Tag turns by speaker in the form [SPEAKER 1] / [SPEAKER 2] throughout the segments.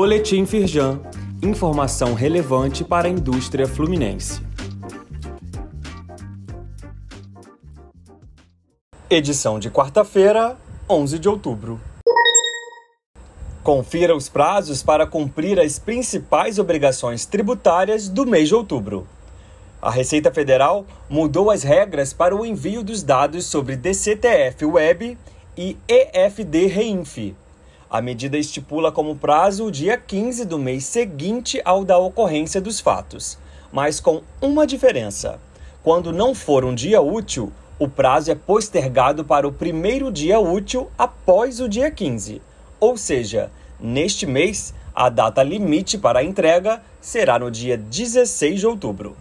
[SPEAKER 1] Boletim Firjan. Informação relevante para a indústria fluminense. Edição de quarta-feira, 11 de outubro. Confira os prazos para cumprir as principais obrigações tributárias do mês de outubro. A Receita Federal mudou as regras para o envio dos dados sobre DCTF Web e EFD Reinf. A medida estipula como prazo o dia 15 do mês seguinte ao da ocorrência dos fatos, mas com uma diferença. Quando não for um dia útil, o prazo é postergado para o primeiro dia útil após o dia 15. Ou seja, neste mês, a data limite para a entrega será no dia 16 de outubro.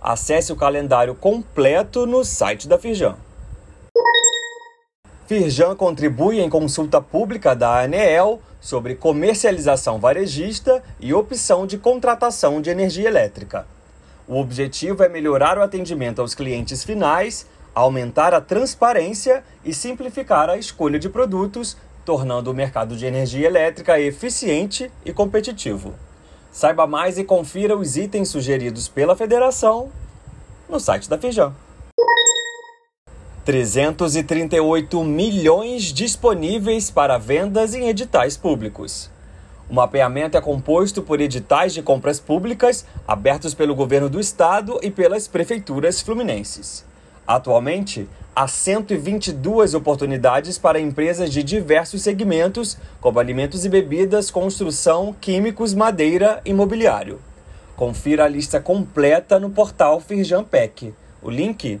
[SPEAKER 1] Acesse o calendário completo no site da Firjan. Firjan contribui em consulta pública da ANEEL sobre comercialização varejista e opção de contratação de energia elétrica. O objetivo é melhorar o atendimento aos clientes finais, aumentar a transparência e simplificar a escolha de produtos, tornando o mercado de energia elétrica eficiente e competitivo. Saiba mais e confira os itens sugeridos pela federação no site da Feijão. 338 milhões disponíveis para vendas em editais públicos. O mapeamento é composto por editais de compras públicas abertos pelo governo do estado e pelas prefeituras fluminenses. Atualmente, há 122 oportunidades para empresas de diversos segmentos, como alimentos e bebidas, construção, químicos, madeira e mobiliário. Confira a lista completa no portal Firjampec. O link